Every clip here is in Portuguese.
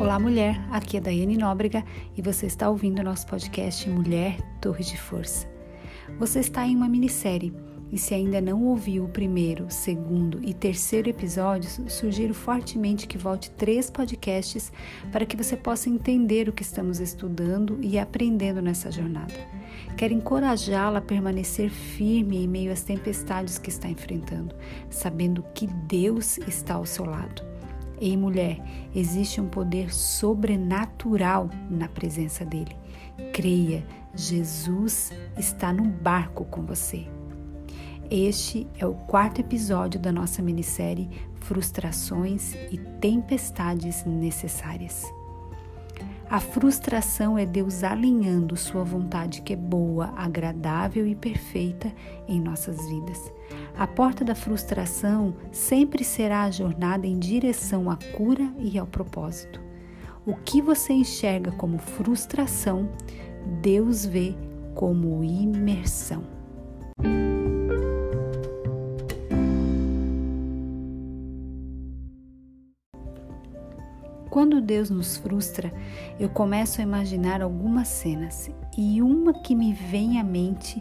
Olá, mulher. Aqui é Daiane Nóbrega e você está ouvindo nosso podcast Mulher Torre de Força. Você está em uma minissérie e se ainda não ouviu o primeiro, segundo e terceiro episódios, sugiro fortemente que volte três podcasts para que você possa entender o que estamos estudando e aprendendo nessa jornada. Quero encorajá-la a permanecer firme em meio às tempestades que está enfrentando, sabendo que Deus está ao seu lado. Ei, mulher, existe um poder sobrenatural na presença dele. Creia, Jesus está no barco com você. Este é o quarto episódio da nossa minissérie Frustrações e Tempestades Necessárias. A frustração é Deus alinhando Sua vontade que é boa, agradável e perfeita em nossas vidas. A porta da frustração sempre será a jornada em direção à cura e ao propósito. O que você enxerga como frustração, Deus vê como imersão. Deus nos frustra, eu começo a imaginar algumas cenas e uma que me vem à mente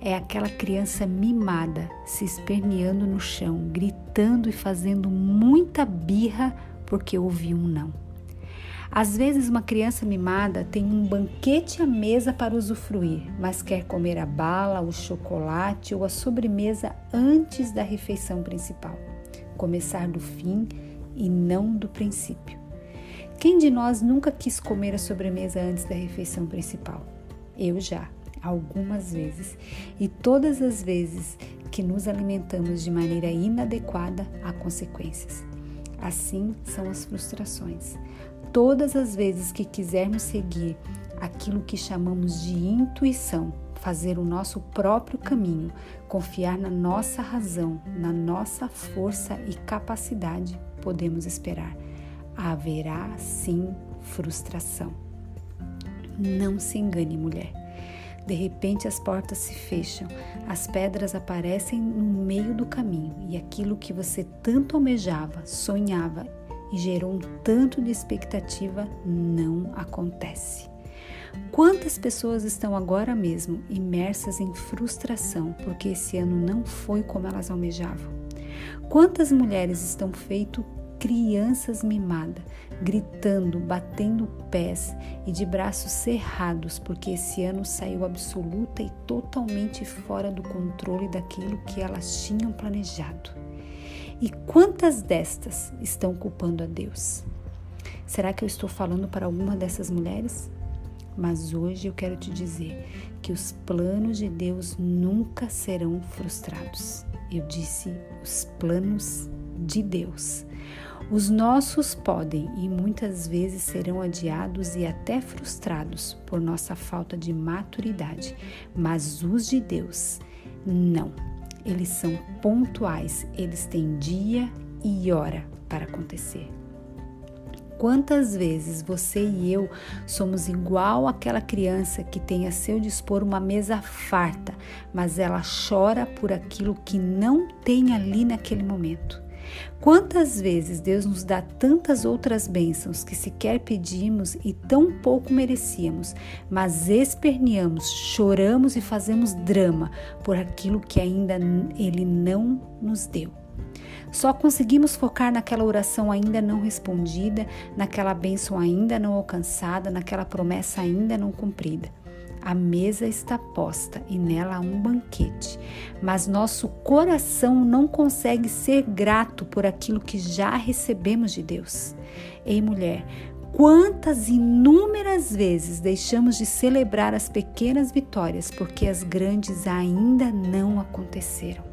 é aquela criança mimada se esperneando no chão, gritando e fazendo muita birra porque ouviu um não. Às vezes, uma criança mimada tem um banquete à mesa para usufruir, mas quer comer a bala, o chocolate ou a sobremesa antes da refeição principal. Começar do fim e não do princípio. Quem de nós nunca quis comer a sobremesa antes da refeição principal? Eu já, algumas vezes. E todas as vezes que nos alimentamos de maneira inadequada, há consequências. Assim são as frustrações. Todas as vezes que quisermos seguir aquilo que chamamos de intuição, fazer o nosso próprio caminho, confiar na nossa razão, na nossa força e capacidade, podemos esperar haverá sim frustração. Não se engane, mulher. De repente as portas se fecham, as pedras aparecem no meio do caminho e aquilo que você tanto almejava, sonhava e gerou um tanto de expectativa não acontece. Quantas pessoas estão agora mesmo imersas em frustração porque esse ano não foi como elas almejavam? Quantas mulheres estão feito crianças mimadas, gritando, batendo pés e de braços cerrados, porque esse ano saiu absoluta e totalmente fora do controle daquilo que elas tinham planejado. E quantas destas estão culpando a Deus? Será que eu estou falando para alguma dessas mulheres? Mas hoje eu quero te dizer que os planos de Deus nunca serão frustrados. Eu disse os planos de Deus. Os nossos podem e muitas vezes serão adiados e até frustrados por nossa falta de maturidade, mas os de Deus, não. Eles são pontuais, eles têm dia e hora para acontecer. Quantas vezes você e eu somos igual àquela criança que tem a seu dispor uma mesa farta, mas ela chora por aquilo que não tem ali naquele momento? Quantas vezes Deus nos dá tantas outras bênçãos que sequer pedimos e tão pouco merecíamos, mas esperneamos, choramos e fazemos drama por aquilo que ainda Ele não nos deu. Só conseguimos focar naquela oração ainda não respondida, naquela bênção ainda não alcançada, naquela promessa ainda não cumprida. A mesa está posta e nela há um banquete, mas nosso coração não consegue ser grato por aquilo que já recebemos de Deus. Ei, mulher, Quantas inúmeras vezes deixamos de celebrar as pequenas vitórias porque as grandes ainda não aconteceram?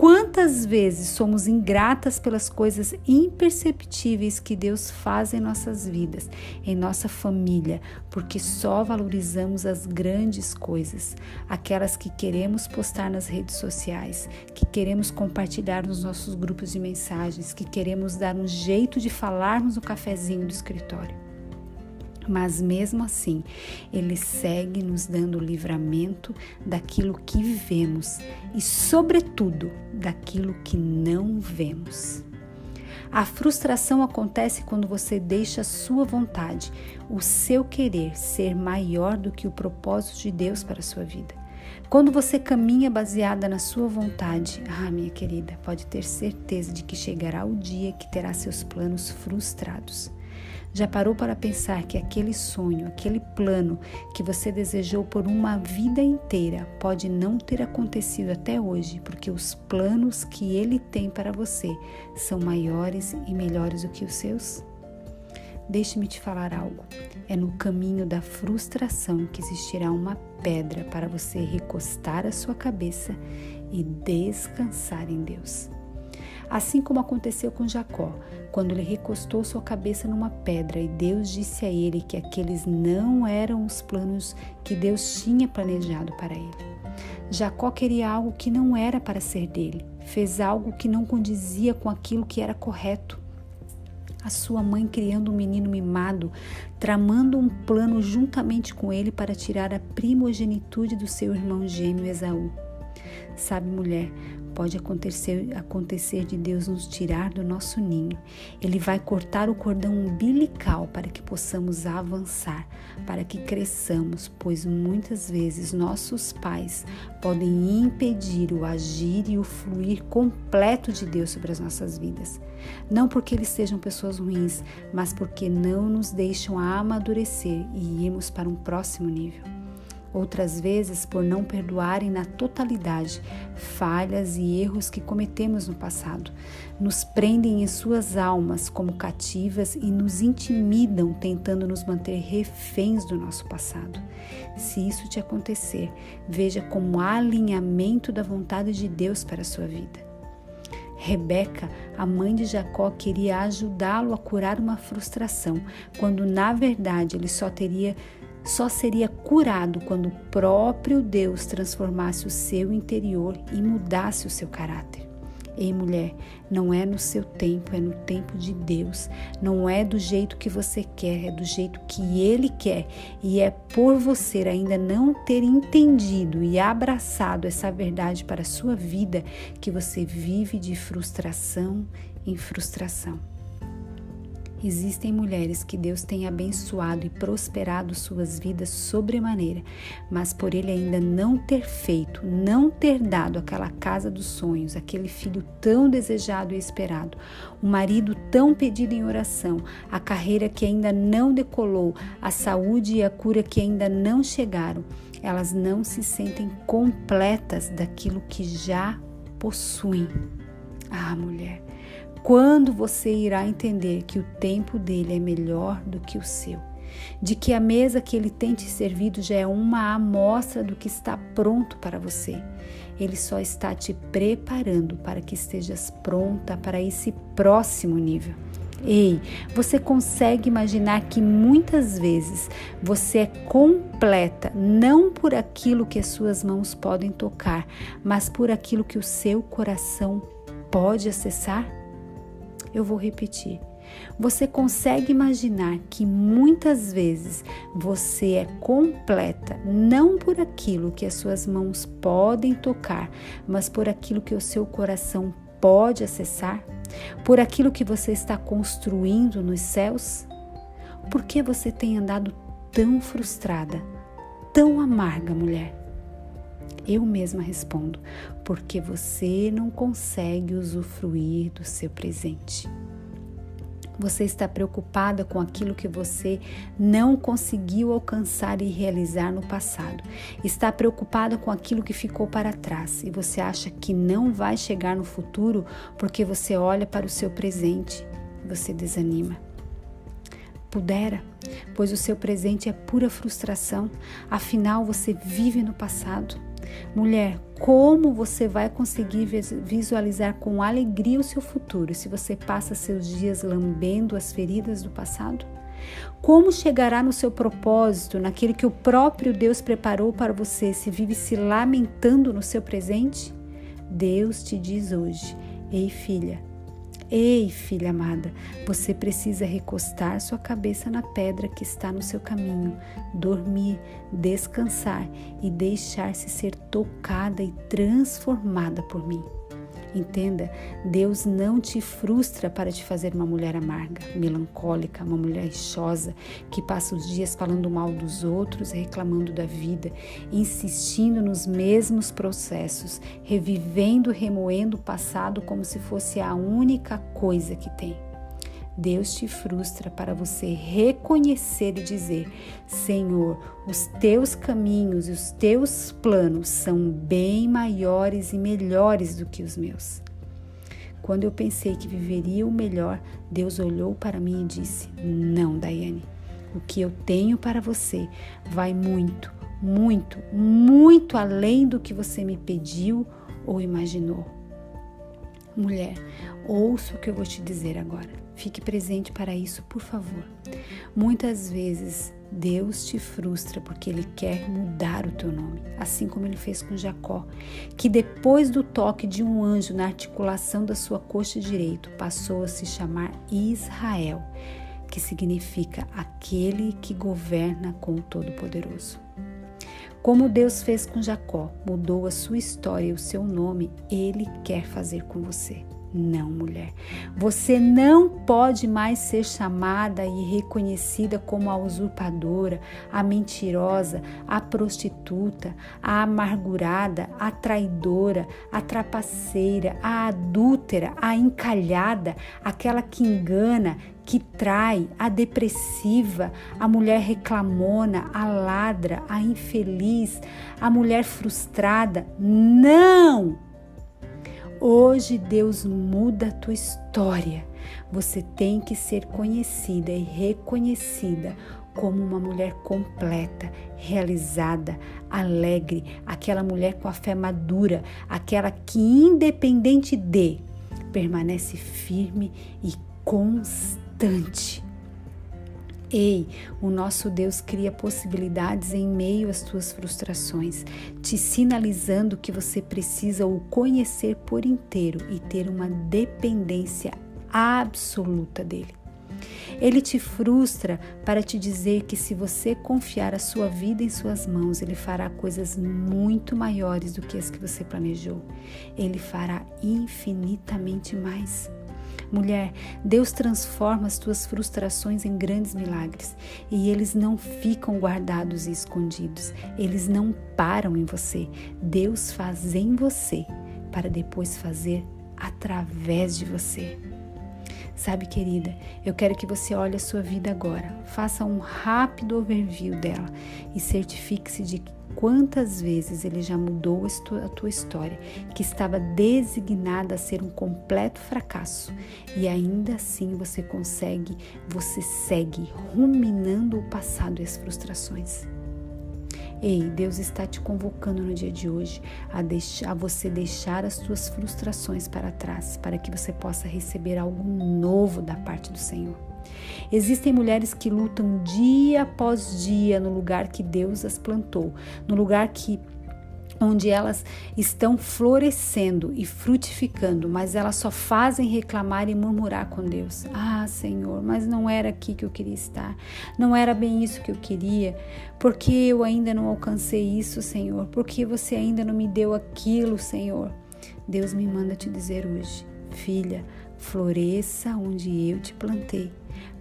Quantas vezes somos ingratas pelas coisas imperceptíveis que Deus faz em nossas vidas, em nossa família, porque só valorizamos as grandes coisas, aquelas que queremos postar nas redes sociais, que queremos compartilhar nos nossos grupos de mensagens, que queremos dar um jeito de falarmos no cafezinho do escritório. Mas mesmo assim, Ele segue nos dando livramento daquilo que vivemos e, sobretudo, daquilo que não vemos. A frustração acontece quando você deixa a sua vontade, o seu querer ser maior do que o propósito de Deus para a sua vida. Quando você caminha baseada na sua vontade, ah, minha querida, pode ter certeza de que chegará o dia que terá seus planos frustrados. Já parou para pensar que aquele sonho, aquele plano que você desejou por uma vida inteira pode não ter acontecido até hoje, porque os planos que ele tem para você são maiores e melhores do que os seus? Deixe-me te falar algo. É no caminho da frustração que existirá uma pedra para você recostar a sua cabeça e descansar em Deus. Assim como aconteceu com Jacó, quando ele recostou sua cabeça numa pedra e Deus disse a ele que aqueles não eram os planos que Deus tinha planejado para ele. Jacó queria algo que não era para ser dele, fez algo que não condizia com aquilo que era correto. A sua mãe criando um menino mimado, tramando um plano juntamente com ele para tirar a primogenitude do seu irmão gêmeo Esaú. Sabe, mulher, Pode acontecer, acontecer de Deus nos tirar do nosso ninho. Ele vai cortar o cordão umbilical para que possamos avançar, para que cresçamos, pois muitas vezes nossos pais podem impedir o agir e o fluir completo de Deus sobre as nossas vidas. Não porque eles sejam pessoas ruins, mas porque não nos deixam amadurecer e irmos para um próximo nível outras vezes por não perdoarem na totalidade falhas e erros que cometemos no passado. Nos prendem em suas almas como cativas e nos intimidam, tentando nos manter reféns do nosso passado. Se isso te acontecer, veja como alinhamento da vontade de Deus para a sua vida. Rebeca, a mãe de Jacó, queria ajudá-lo a curar uma frustração, quando na verdade ele só teria só seria curado quando o próprio Deus transformasse o seu interior e mudasse o seu caráter. Ei, mulher, não é no seu tempo, é no tempo de Deus. Não é do jeito que você quer, é do jeito que Ele quer. E é por você ainda não ter entendido e abraçado essa verdade para a sua vida que você vive de frustração em frustração. Existem mulheres que Deus tem abençoado e prosperado suas vidas sobremaneira, mas por ele ainda não ter feito, não ter dado aquela casa dos sonhos, aquele filho tão desejado e esperado, o marido tão pedido em oração, a carreira que ainda não decolou, a saúde e a cura que ainda não chegaram, elas não se sentem completas daquilo que já possuem. Ah, mulher, quando você irá entender que o tempo dele é melhor do que o seu? De que a mesa que ele tem te servido já é uma amostra do que está pronto para você. Ele só está te preparando para que estejas pronta para esse próximo nível. Ei, você consegue imaginar que muitas vezes você é completa não por aquilo que as suas mãos podem tocar, mas por aquilo que o seu coração pode acessar? Eu vou repetir. Você consegue imaginar que muitas vezes você é completa não por aquilo que as suas mãos podem tocar, mas por aquilo que o seu coração pode acessar? Por aquilo que você está construindo nos céus? Por que você tem andado tão frustrada, tão amarga, mulher? Eu mesma respondo, porque você não consegue usufruir do seu presente. Você está preocupada com aquilo que você não conseguiu alcançar e realizar no passado. Está preocupada com aquilo que ficou para trás e você acha que não vai chegar no futuro porque você olha para o seu presente e você desanima. Pudera, pois o seu presente é pura frustração, afinal você vive no passado. Mulher, como você vai conseguir visualizar com alegria o seu futuro se você passa seus dias lambendo as feridas do passado? Como chegará no seu propósito, naquele que o próprio Deus preparou para você, se vive se lamentando no seu presente? Deus te diz hoje: Ei, filha, Ei, filha amada, você precisa recostar sua cabeça na pedra que está no seu caminho, dormir, descansar e deixar-se ser tocada e transformada por mim. Entenda, Deus não te frustra para te fazer uma mulher amarga, melancólica, uma mulher rixosa, que passa os dias falando mal dos outros, reclamando da vida, insistindo nos mesmos processos, revivendo, remoendo o passado como se fosse a única coisa que tem. Deus te frustra para você reconhecer e dizer: Senhor, os teus caminhos e os teus planos são bem maiores e melhores do que os meus. Quando eu pensei que viveria o melhor, Deus olhou para mim e disse: Não, Daiane, o que eu tenho para você vai muito, muito, muito além do que você me pediu ou imaginou. Mulher, ouça o que eu vou te dizer agora. Fique presente para isso, por favor. Muitas vezes Deus te frustra porque Ele quer mudar o teu nome, assim como Ele fez com Jacó, que depois do toque de um anjo na articulação da sua coxa direito passou a se chamar Israel, que significa aquele que governa com o Todo-Poderoso. Como Deus fez com Jacó, mudou a sua história e o seu nome, Ele quer fazer com você. Não, mulher. Você não pode mais ser chamada e reconhecida como a usurpadora, a mentirosa, a prostituta, a amargurada, a traidora, a trapaceira, a adúltera, a encalhada, aquela que engana, que trai, a depressiva, a mulher reclamona, a ladra, a infeliz, a mulher frustrada. Não! Hoje Deus muda a tua história. Você tem que ser conhecida e reconhecida como uma mulher completa, realizada, alegre, aquela mulher com a fé madura, aquela que, independente de, permanece firme e constante. Ei, o nosso Deus cria possibilidades em meio às tuas frustrações, te sinalizando que você precisa o conhecer por inteiro e ter uma dependência absoluta dele. Ele te frustra para te dizer que se você confiar a sua vida em suas mãos, ele fará coisas muito maiores do que as que você planejou. Ele fará infinitamente mais. Mulher, Deus transforma as tuas frustrações em grandes milagres e eles não ficam guardados e escondidos, eles não param em você. Deus faz em você para depois fazer através de você. Sabe, querida, eu quero que você olhe a sua vida agora, faça um rápido overview dela e certifique-se de quantas vezes ele já mudou a tua história, que estava designada a ser um completo fracasso, e ainda assim você consegue, você segue ruminando o passado e as frustrações. Ei, Deus está te convocando no dia de hoje a, deixar, a você deixar as suas frustrações para trás, para que você possa receber algo novo da parte do Senhor. Existem mulheres que lutam dia após dia no lugar que Deus as plantou, no lugar que onde elas estão florescendo e frutificando, mas elas só fazem reclamar e murmurar com Deus. Ah, Senhor, mas não era aqui que eu queria estar, não era bem isso que eu queria, porque eu ainda não alcancei isso, Senhor, porque você ainda não me deu aquilo, Senhor. Deus me manda te dizer hoje, filha, floresça onde eu te plantei.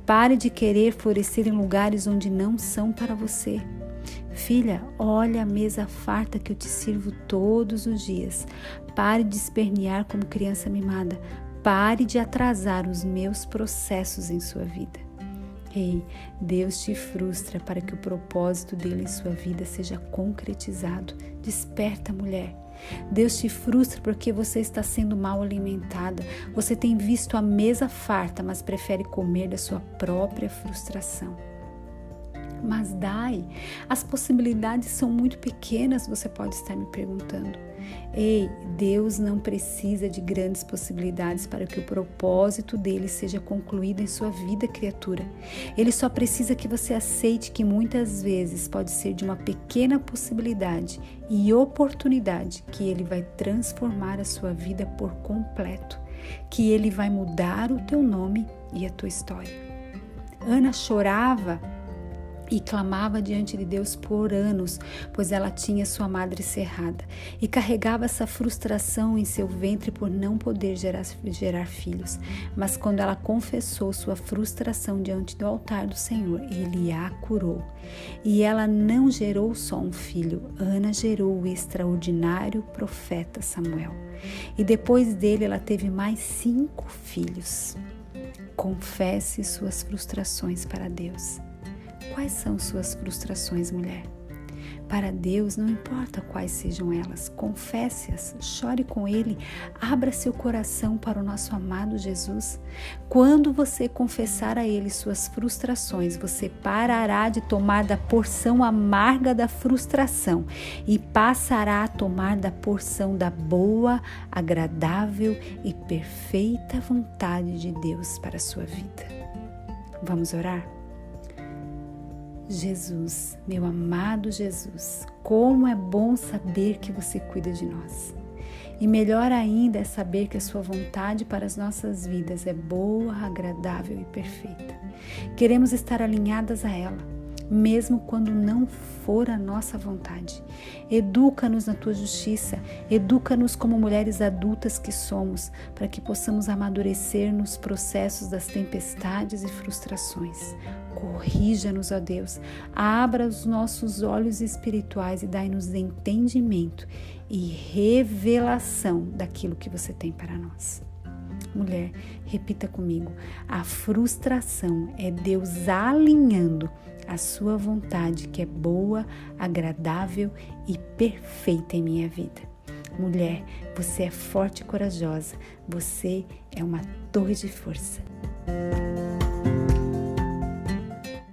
Pare de querer florescer em lugares onde não são para você. Filha, olha a mesa farta que eu te sirvo todos os dias. Pare de espernear como criança mimada. Pare de atrasar os meus processos em sua vida. Ei, Deus te frustra para que o propósito dele em sua vida seja concretizado. Desperta, mulher. Deus te frustra porque você está sendo mal alimentada. Você tem visto a mesa farta, mas prefere comer da sua própria frustração. Mas dai, as possibilidades são muito pequenas, você pode estar me perguntando. Ei, Deus não precisa de grandes possibilidades para que o propósito dele seja concluído em sua vida, criatura. Ele só precisa que você aceite que muitas vezes pode ser de uma pequena possibilidade e oportunidade que ele vai transformar a sua vida por completo, que ele vai mudar o teu nome e a tua história. Ana chorava e clamava diante de Deus por anos, pois ela tinha sua madre cerrada, e carregava essa frustração em seu ventre por não poder gerar, gerar, filhos. Mas quando ela confessou sua frustração diante do altar do Senhor, ele a curou. E ela não gerou só um filho, Ana gerou o extraordinário profeta Samuel. E depois dele ela teve mais cinco filhos. Confesse suas frustrações para Deus. Quais são suas frustrações, mulher? Para Deus, não importa quais sejam elas, confesse-as, chore com Ele, abra seu coração para o nosso amado Jesus. Quando você confessar a Ele suas frustrações, você parará de tomar da porção amarga da frustração e passará a tomar da porção da boa, agradável e perfeita vontade de Deus para a sua vida. Vamos orar? Jesus, meu amado Jesus, como é bom saber que você cuida de nós. E melhor ainda é saber que a Sua vontade para as nossas vidas é boa, agradável e perfeita. Queremos estar alinhadas a ela mesmo quando não for a nossa vontade. Educa-nos na tua justiça, educa-nos como mulheres adultas que somos, para que possamos amadurecer nos processos das tempestades e frustrações. Corrija-nos, ó Deus, abra os nossos olhos espirituais e dai-nos entendimento e revelação daquilo que você tem para nós. Mulher, repita comigo: a frustração é Deus alinhando a sua vontade, que é boa, agradável e perfeita em minha vida. Mulher, você é forte e corajosa, você é uma torre de força.